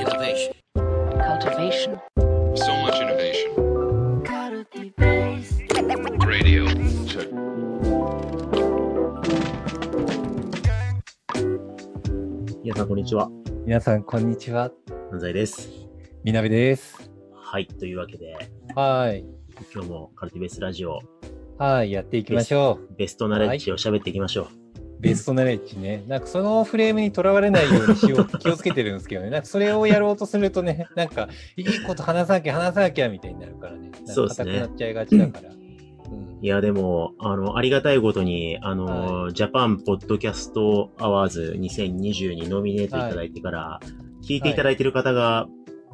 Innovation. cultivation, So much innovation. Radio. Check. 皆さん、こんにちは。皆さん、こんにちは。安西です。みなべです。はい。というわけで、はい。今日もカルティベースラジオ、はい、やっていきましょベストナレッジを喋っていきましょう。う。ベストナレッジね。なんかそのフレームにとらわれないようにしようって気をつけてるんですけどね。なんかそれをやろうとするとね、なんかいいこと話さなきゃ話さなきゃみたいになるからね。そうですね硬くなっちゃいがちだから。うんいや、でも、あの、ありがたいことに、あの、ジャパンポッドキャストアワード2020にノミネートいただいてから、聞いていただいている方が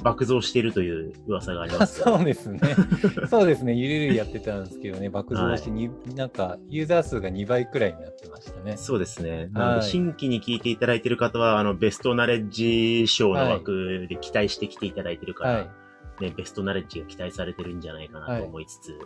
爆増しているという噂がありまあす。そうですね。そうですね。ゆるゆるやってたんですけどね、爆増してに、なんかユーザー数が2倍くらいになってましたね。そうですね。なので、はい新規に聞いていただいている方は、あの、ベストナレッジ賞の枠で期待してきていただいているから、はい。ね、ベストナレッジが期待されてるんじゃないかなと思いつつ、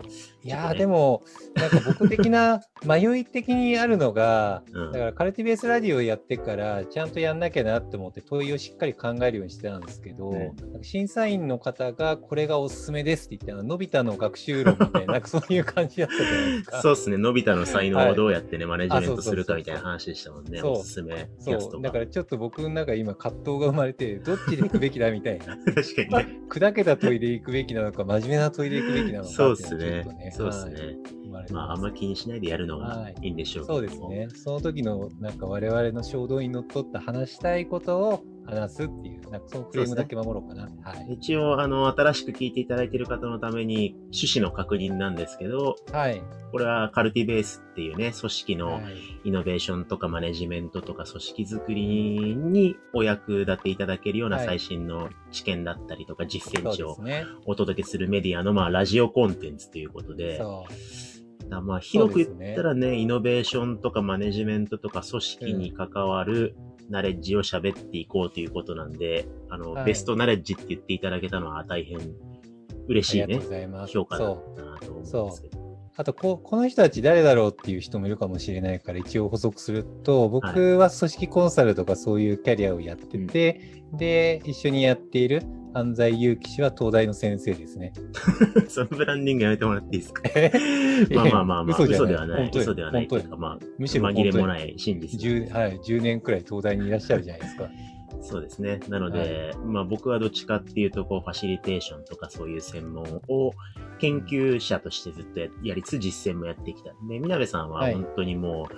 いやー、ちょっとねでも、なんか僕的な迷い的にあるのが、うんだからカルティベースラジオやってから、ちゃんとやんなきゃなって思って問いをしっかり考えるようにしてたんですけど、うんなんか審査員の方がこれがおすすめですって言って、のび太の学習論みたいな、そういう感じだったじゃないですか。そうですね。のび太の才能をどうやってね、マネジメントするかみたいな話でしたもんね。おすすめそう、が。だからちょっと僕の中今葛藤が生まれて、どっちで行くべきだみたいな。確かにね。砕けた問いで行くべきなのか、真面目な問いで行くべきなのかそうですねがちょっとね。そうですねはい生まあ、あんま気にしないでやるのがはいいいんでしょうけどもそうですね。その時のなんか我々の衝動にのっとった話したいことを話すっていう、なんかそのフレームだけ守ろうかな。はい。一応、あの、新しく聞いていただいている方のために、趣旨の確認なんですけど、はい。これはカルティベースっていうね、組織のはいイノベーションとかマネジメントとか組織づくりにお役立ていただけるようなはい最新の知見だったりとか実践値を。お届けするメディアの、まあ、ラジオコンテンツということで、まあ広く言ったらねイノベーションとかマネジメントとか組織に関わるナレッジを喋っていこうということなんで、あの、はいベストナレッジって言っていただけたのは大変嬉しいねありがとうご、ざいます。評価だっ。たなと思うんですけど。あとこ、この人たち誰だろうっていう人もいるかもしれないから、一応補足すると、僕は組織コンサルとかそういうキャリアをやってて、で、一緒にやっている安西祐樹氏は東大の先生ですね。そのブランディングやめてもらっていいですか？まあまあまあまあ、嘘ではない。嘘ではないという本か、まあ、むしろ紛れもない真実。10, はい、10年くらい東大にいらっしゃるじゃないですか。そうですね。なので、まあ僕はどっちかっていうと、こう、ファシリテーションとかそういう専門を研究者としてずっとややりつつ実践もやってきた。で、みなべさんははい本当にもう、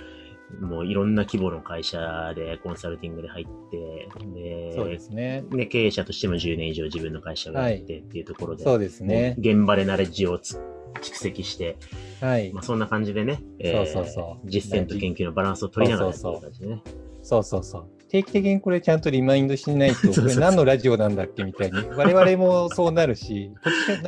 もういろんな規模の会社でコンサルティングで入って、で、そうですね。ね、経営者としても10年以上自分の会社をやってっていうところで、そうですね。現場でナレッジをつ蓄積して、はいまあ、。そんな感じでね、そうそうそう実践と研究のバランスを取りながらやってそうそうる感じでね。そうそうそう。定期的にこれちゃんとリマインドしないと、これ何のラジオなんだっけみたいに、我々もそうなるし、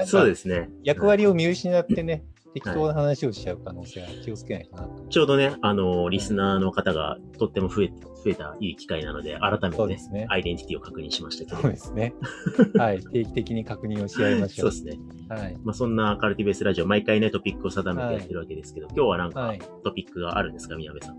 そうですね。役割を見失ってね、適当な話をしちゃう可能性は気をつけないとなと。ちょうどね、あの、リスナーの方がとっても増え、増えたいい機会なので、改めてねねアイデンティティを確認しましたけど。そうですね。はい。定期的に確認をし合いましょう。そうですね。はい。まあ、そんなカルティベースラジオ、毎回ね、トピックを定めてやってるわけですけど、今日はなんかはい。トピックがあるんですか、宮部さん。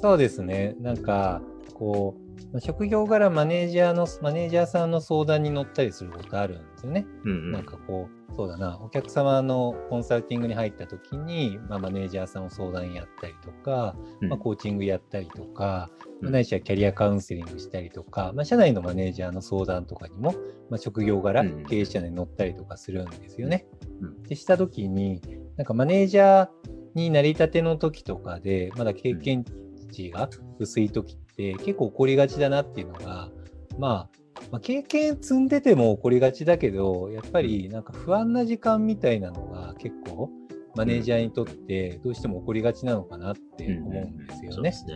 そうですね。なんか、こう、まあ職業柄マネージャーの、マネージャーさんの相談に乗ったりすることあるんですよね。うんうん。なんかこう、そうだな、お客様のコンサルティングに入った時に、まあ、マネージャーさんを相談やったりとか、うんまあ、コーチングやったりとか、うんないしはキャリアカウンセリングしたりとか、まあ、社内のマネージャーの相談とかにも、まあ、職業柄、うん経営者に乗ったりとかするんですよね。うんでした時に、なんかマネージャーになりたての時とかで、まだ経験値が薄い時って結構起こりがちだなっていうのが、まあ、まあ、経験積んでても起こりがちだけど、やっぱりなんか不安な時間みたいなのが結構マネージャーにとってどうしても起こりがちなのかなって思うんですよね。そ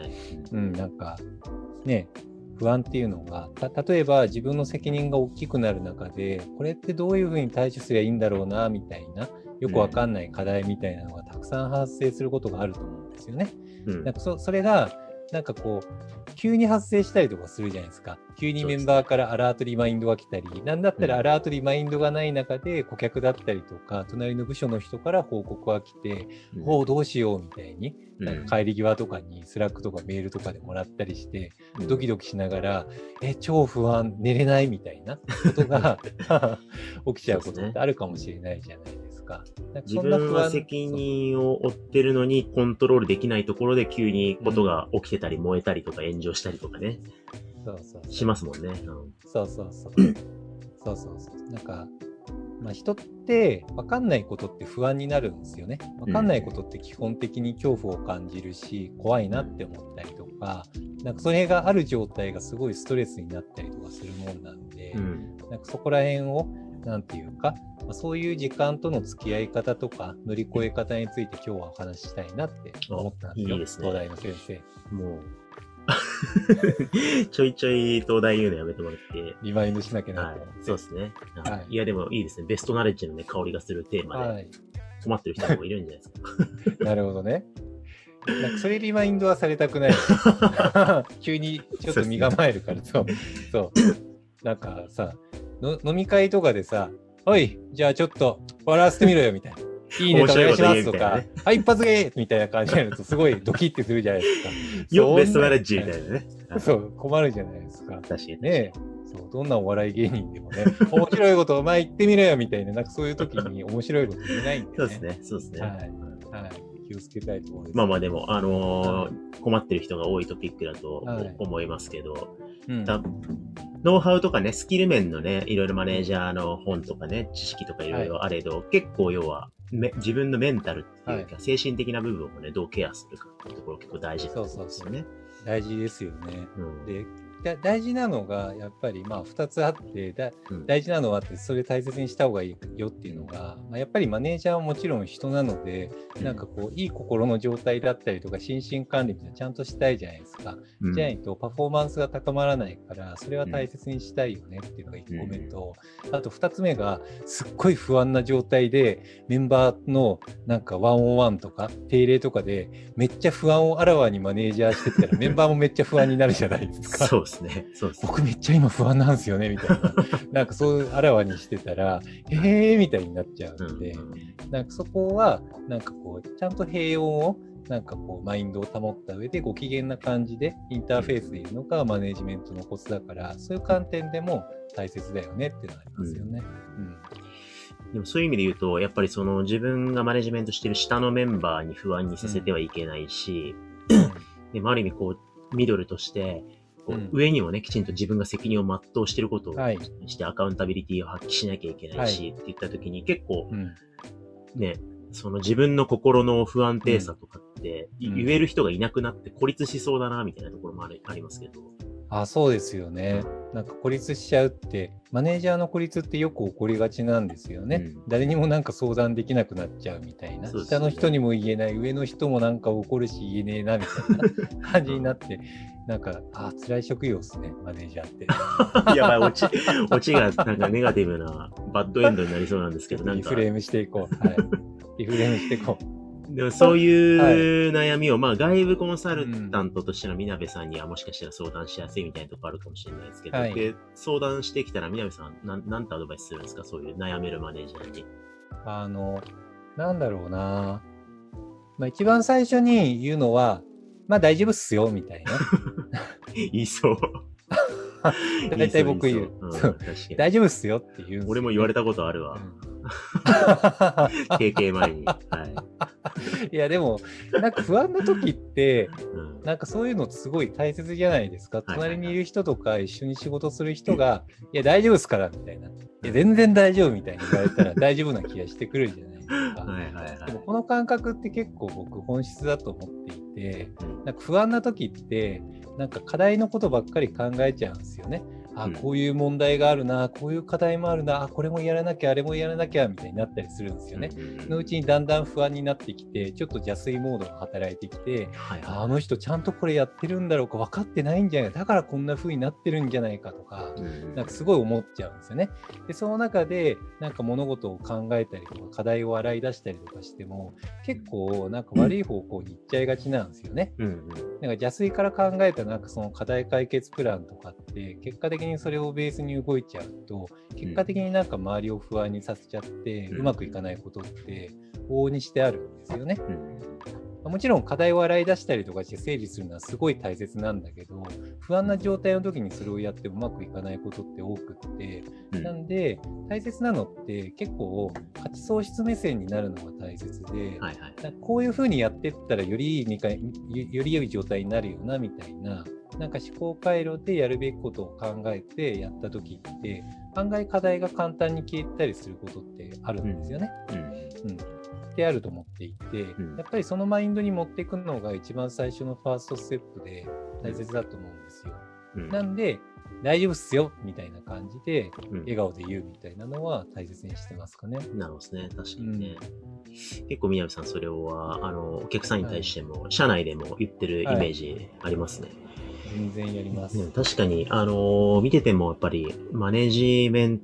うん、なんかね、不安っていうのが、た例えば自分の責任が大きくなる中で、これってどういうふうに対処すればいいんだろうな、みたいな、よくわかんない課題みたいなのがたくさん発生することがあると思うんですよね。うん。なんかそそれがなんかこう、急に発生したりとかするじゃないですか。急にメンバーからアラートリマインドが来たり、なんだったらアラートリマインドがない中で、顧客だったりとか、隣の部署の人から報告が来て、うんおお、どうしようみたいに、うんなんか帰り際とかに Slack とかメールとかでもらったりして、ドキドキしながら、え、超不安、寝れないみたいなことが 起きちゃうことってあるかもしれないじゃないですか。なんか自分は責任を負ってるのにコントロールできないところで急にことが起きてたり燃えたりとか炎上したりとかね、そうそしますもんね。うんそうそうそう。そうそうそう。なんか、まあ、人って分かんないことって不安になるんですよね。分かんないことって基本的に恐怖を感じるし、怖いなって思ったりとか、なんかそれがある状態がすごいストレスになったりとかするもんなんで、うん。なんかそこら辺を、なんていうか、まあ、そういう時間との付き合い方とか乗り越え方について今日はお話ししたいなって思ったんですよ。あいいですね東大の先生。もう、ちょいちょい東大言うのやめてもらって。リマインドしなきゃなはい。そうですね。はいはいいや、でもいいですね。ベストナレッジのね、香りがするテーマではい。困ってる人もいるんじゃないですか。なるほどね。なんかそれリマインドはされたくない。急にちょっと身構えるから、そう。そう。なんかさの、飲み会とかでさ、おい、じゃあちょっと笑わせてみろよみたいな。いいネタお願いしますとか、ねはい、一発芸みたいな感じになると、すごいドキッてするじゃないですか。よ、ベストナレッッジみたいなね。はいそう、困るじゃないですか。確かに。ねえ。そう、どんなお笑い芸人でもね、面白いことお前言ってみろよみたいな、なんかそういう時に面白いこと言えないんで、ね。そうですね。そうですね。はい。はい。気をつけたいところです。まあまあでも、あのー困ってる人が多いトピックだとはい思いますけど、うん、だノウハウとかね、スキル面のね、いろいろマネージャーの本とかね、知識とかいろいろあれど、結構要は、め自分のメンタルっていうか、精神的な部分をね、どうケアするかっていうところ結構大事なんですよね。大事ですよね。うん。でだ大事なのがやっぱりまあ2つあって大事なのはってそれ大切にした方がいいよっていうのが、まあ、やっぱりマネージャーはもちろん人なので、なんかこういい心の状態だったりとか心身管理みたいなのちゃんとしたいじゃないですか。うん。じゃないとパフォーマンスが高まらないからそれは大切にしたいよねっていうのが1個目と、あと2つ目がすっごい不安な状態でメンバーのなんかワンオンワンとか定例とかでめっちゃ不安をあらわにマネージャーしてたら メンバーもめっちゃ不安になるじゃないですか。ですね。そうですね。僕めっちゃ今不安なんですよねみたいな。なんかそういうあらわにしてたらへえーみたいになっちゃうんで、うんなんかそこはなんかこうちゃんと平穏をなんかこうマインドを保った上でご機嫌な感じでインターフェースでいるのがマネジメントのコツだからそういう観点でも大切だよねっていうのがありますよね。うん。でもそういう意味で言うと、やっぱりその自分がマネジメントしてる下のメンバーに不安にさせてはいけないし、でもある意味こう、ミドルとして、こううん。上にもね、きちんと自分が責任を全うしてることをはい。してアカウンタビリティを発揮しなきゃいけないし、って言った時に結構うん。ね、その自分の心の不安定さとかって、うん。言える人がいなくなって孤立しそうだな、みたいなところもあるありますけど。あそうですよね。なんか孤立しちゃうって、マネージャーの孤立ってよく起こりがちなんですよね。うん誰にもなんか相談できなくなっちゃうみたいな。ね下の人にも言えない、上の人もなんか怒るし言えねえなみたいな 感じになって、なんか、あ辛い職業ですね、マネージャーって。やばい、落ち、落ちがなんかネガティブなバッドエンドになりそうなんですけど、なんかリフ、レームしていこう。はい。リフレームしていこう。でもそういう悩みを、まあ外部コンサルタントとしてのみなべさんにはもしかしたら相談しやすいみたいなところあるかもしれないですけど、はいで相談してきたらみなべさん、なん、なんてアドバイスするんですか？そういう悩めるマネージャーに。あの、なんだろうな。まあ一番最初に言うのは、まあ大丈夫っすよ、みたいな。言いそう。大体僕言う。大丈夫っすよって言うんですよ俺も言われたことあるわ。うん 経験前に。はい。いやでもなんか不安な時ってうんなんかそういうのすごい大切じゃないですか隣にいる人とか一緒に仕事する人が「いや大丈夫ですから」みたいな「いや全然大丈夫」みたいに言われたら大丈夫な気がしてくるじゃないですか。はいはいはい。でもこの感覚って結構僕本質だと思っていてうんなんか不安な時ってなんか課題のことばっかり考えちゃうんですよね。あ、うんこういう問題があるな、こういう課題もあるな、あ、これもやらなきゃ、あれもやらなきゃ、みたいになったりするんですよね。うんそのうちにだんだん不安になってきて、ちょっと邪推モードが働いてきて、はいはああの人ちゃんとこれやってるんだろうか、分かってないんじゃないだからこんな風になってるんじゃないかとか、なんかすごい思っちゃうんですよね。で、その中で、なんか物事を考えたりとか、課題を洗い出したりとかしても、結構なんか悪い方向に行っちゃいがちなんですよね。うんうんなんか邪推から考えたなんかその課題解決プランとかって、結果的にそれをベースに動いちゃうと、結果的になんか周りを不安にさせちゃって、うまくいかないことって往々にしてあるんですよね。うんもちろん課題を洗い出したりとかして整理するのはすごい大切なんだけど、不安な状態の時にそれをやってもうまくいかないことって多くって、うんなんで大切なのって結構価値創出目線になるのが大切で、はいはい。こういうふうにやってったらよりいいより良い状態になるよなみたいな、なんか思考回路でやるべきことを考えてやった時って、案外課題が簡単に消えたりすることってあるんですよね。うんうん、ってあると思っていて、うんやっぱりそのマインドに持っていくのが一番最初のファーストステップで大切だと思うんですよ。うんなんで、大丈夫っすよみたいな感じで、うん笑顔で言うみたいなのは大切にしてますかね。なるほどですね。確かにね。結構、宮部さん、それは、あの、お客さんに対しても、社内でも言ってるイメージありますね。全然やります。うん確かに、あのー見ててもやっぱり、マネジメン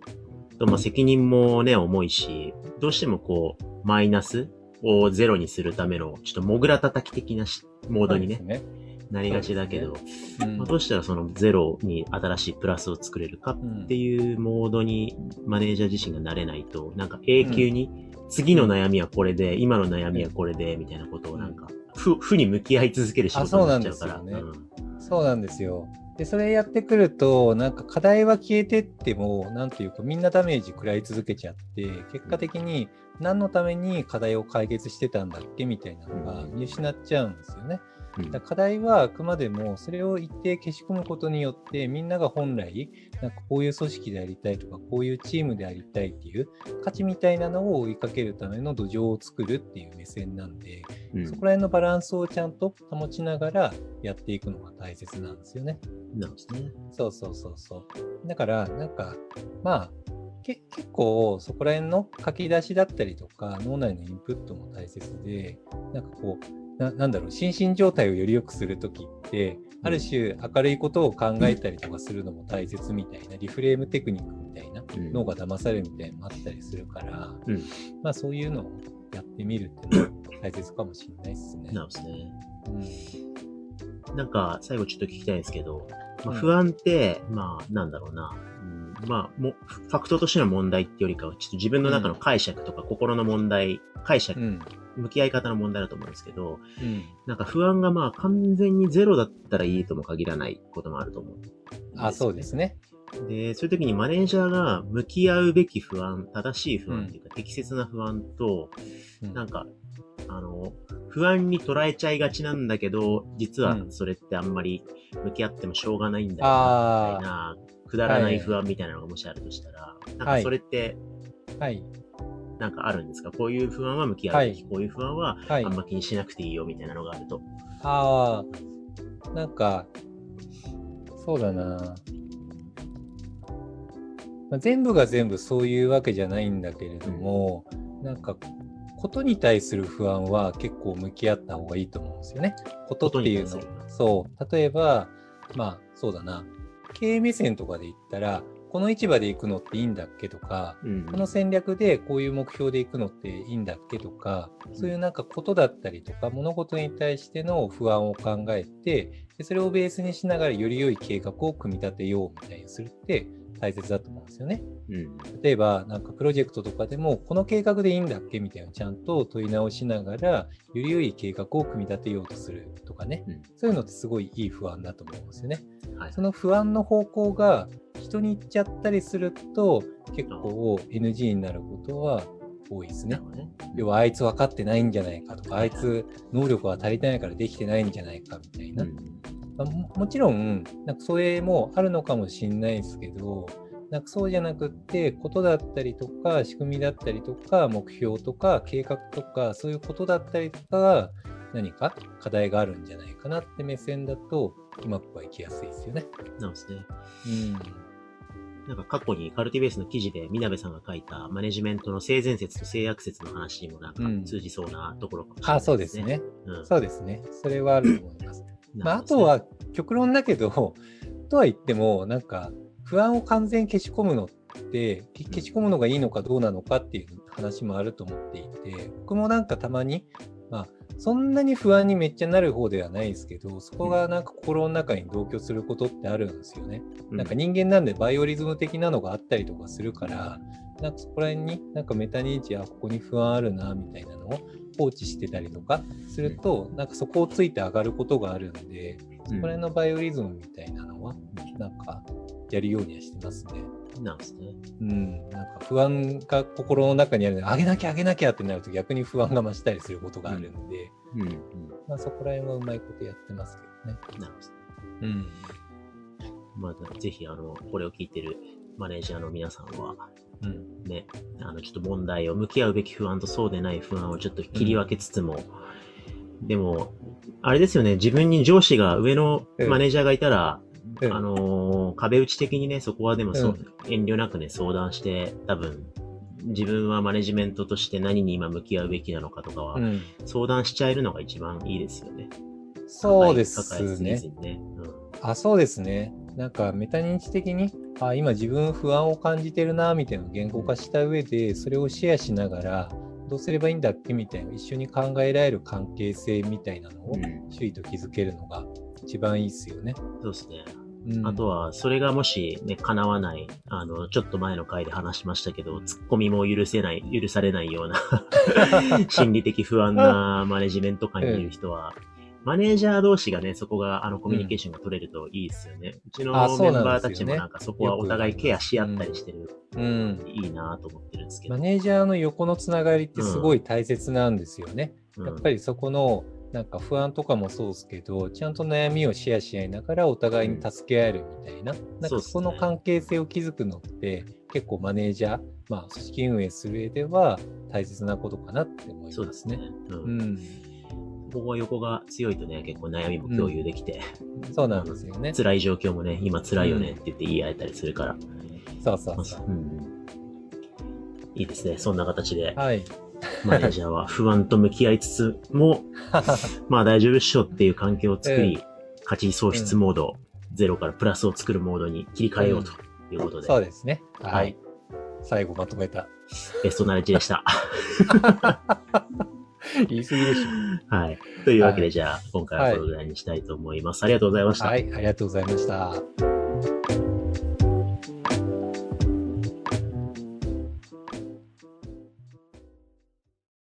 ト、まあ、責任もね、重いし、どうしてもこう、マイナスをゼロにするための、ちょっとモグラ叩き的なしモードにね、そうですなりがちだけど、うん。まあどうしたらそのゼロに新しいプラスを作れるかうんっていうモードにマネージャー自身がなれないと、なんか永久に、次の悩みはこれで、今の悩みはこれで、みたいなことをなんか、負、負に向き合い続ける仕事になっちゃうから。あそうなんですよんそうなんですよ。で、それやってくると、なんか課題は消えてっても、なんていうか、みんなダメージ食らい続けちゃって、結果的に何のために課題を解決してたんだっけみたいなのが見失っちゃうんですよね。うんだ課題はあくまでもそれを一定消し込むことによってみんなが本来なんかこういう組織でありたいとかこういうチームでありたいっていう価値みたいなのを追いかけるための土壌を作るっていう目線なんで、うんそこら辺のバランスをちゃんと保ちながらやっていくのが大切なんですよね。なるほどね。そうそうそうそう。だからなんかまあけ結構そこら辺の書き出しだったりとか脳内のインプットも大切でなんかこうななんだろう心身状態をより良くするときってある種明るいことを考えたりとかするのも大切みたいなリフレームテクニックみたいなうん脳が騙されるみたいなのもあったりするから、うんまあそういうのをやってみるっていうのは大切かもしれないですね。なるほどね。うんなんか、最後ちょっと聞きたいんですけど、まあ、うん不安って、まあ、なんだろうな。うんまあ、も、ファクトとしての問題ってよりかは、ちょっと自分の中の解釈とか心の問題、解釈、うん。向き合い方の問題だと思うんですけど、うん。なんか不安がまあ完全にゼロだったらいいとも限らないこともあると思う。あそうですね。で、そういう時にマネージャーが向き合うべき不安、正しい不安っていうか、適切な不安と、うん。なんか、あの、不安に捉えちゃいがちなんだけど、実はうん。それってあんまり向き合ってもしょうがないんだよな、あみたいな、くだらない不安みたいなのがもしあるとしたら、なんかそれって、あ、はい。なんかあるんですか？こういう不安は向き合うべき、はこういう不安ははいあんま気にしなくていいよみたいなのがあると。ああ、なんか、そうだな。まあ、全部が全部そういうわけじゃないんだけれども、なんか、ことに対する不安は結構向き合った方がいいと思うんですよね。ことっていうの。そう。例えば、まあ、そうだな。経営目線とかで言ったら、この市場で行くのっていいんだっけとか、うん。この戦略でこういう目標でいくのっていいんだっけとか、そういうなんかことだったりとか、物事に対しての不安を考えて、でそれをベースにしながらより良い計画を組み立てようみたいにするって大切だと思うんですよね。うん。例えば、なんかプロジェクトとかでも、この計画でいいんだっけみたいなちゃんと問い直しながら、より良い計画を組み立てようとするとかね。うんそういうのってすごいいい不安だと思うんですよね。はい。その不安の方向が人に行っちゃったりすると、結構 NG になることは多いですねね。要はあいつ分かってないんじゃないかとか、あいつ能力が足りてないからできてないんじゃないかみたいな。うんまあももちろん、なんかそれもあるのかもしれないですけど、なんかそうじゃなくって、ことだったりとか、仕組みだったりとか、目標とか、計画とか、そういうことだったりとかが、何か課題があるんじゃないかなって目線だと、うまくはいきやすいですよね。なんですね。うん。なんか過去にカルティベースの記事で、みなべさんが書いたマネジメントの性善説と性悪説の話にもなんかうん通じそうなところかもしれないあ、そうです。ね。うん。そうですね。それはあると思います。まあ、あとは極論だけど、とは言っても、なんか不安を完全に消し込むのって、け消し込むのがいいのかどうなのかっていう話もあると思っていて、僕もなんかたまに、まあ、そんなに不安にめっちゃなる方ではないですけど、そこがなんか心の中に同居することってあるんですよね。うん。なんか人間なんでバイオリズム的なのがあったりとかするから、なんかそこら辺になんかメタ認知、あ、ここに不安あるな、みたいなのを放置してたりとかすると、なんかそこをついて上がることがあるんで、そこら辺のバイオリズムみたいなのは、なんかやるようにはしてますね。なんですね。うん、なんか不安が心の中にあるので、上げなきゃ上げなきゃってなると逆に不安が増したりすることがあるんで、うん。うん。まあそこら辺はうまいことやってますけどね。なるほど。うん。まあ、ぜひ、あの、これを聞いてるマネージャーの皆さんは、うん。ね、あの、ちょっと問題を向き合うべき不安とそうでない不安をちょっと切り分けつつも、でも、あれですよね、自分に上司が上のマネージャーがいたら、うんあのー壁打ち的にね、そこはでもそう、遠慮なくね、相談して、多分、自分はマネジメントとして何に今向き合うべきなのかとかは、うん、相談しちゃえるのが一番いいですよね。そうですねず。にね。あ、そうですね。なんかメタ認知的に、あ、今自分不安を感じてるな、みたいなのを言語化した上で、それをシェアしながら、どうすればいいんだっけみたいな、一緒に考えられる関係性みたいなのをうん周囲と築けるのが一番いいですよね。うんそうですね。うん、あとは、それがもしね、叶わない、あの、ちょっと前の回で話しましたけど、ツッコミも許せない、許されないような、心理的不安なマネジメント感にいる人は、マネージャー同士がね、そこが、あの、コミュニケーションが取れるといいですよね。うちのメンバーたちもなんかそこはお互いケアし合ったりしてる、うん。いいなと思ってるんですけど。マネージャーの横のつながりってすごい大切なんですよね。うんやっぱりそこのなんか不安とかもそうですけど、ちゃんと悩みをシェアし合いながらお互いに助け合えるみたいな、なんかその関係性を築くのって結構マネージャー、まあ組織運営する上では大切なことかなって思いそうまね。ですすね。う。うんん、ここは横が強いとね、結構悩みも共有できて、そうなんですよね。辛い状況もね、今辛いよねって言って言い合えたりするから。そうそうそう。うんいいですね。そんな形で、はい。マネージャーは不安と向き合いつつも、まあ大丈夫っしょっていう環境を作り、うん価値喪失モード、ゼロからプラスを作るモードに切り替えようということで、そうですね。ははいい。最後まとめた。ベストナレッジでした。言い過ぎでしょ。はい。というわけで、はいじゃあ、今回はこのぐらいにしたいと思います。ありがとうございました。はい、ありがとうございました。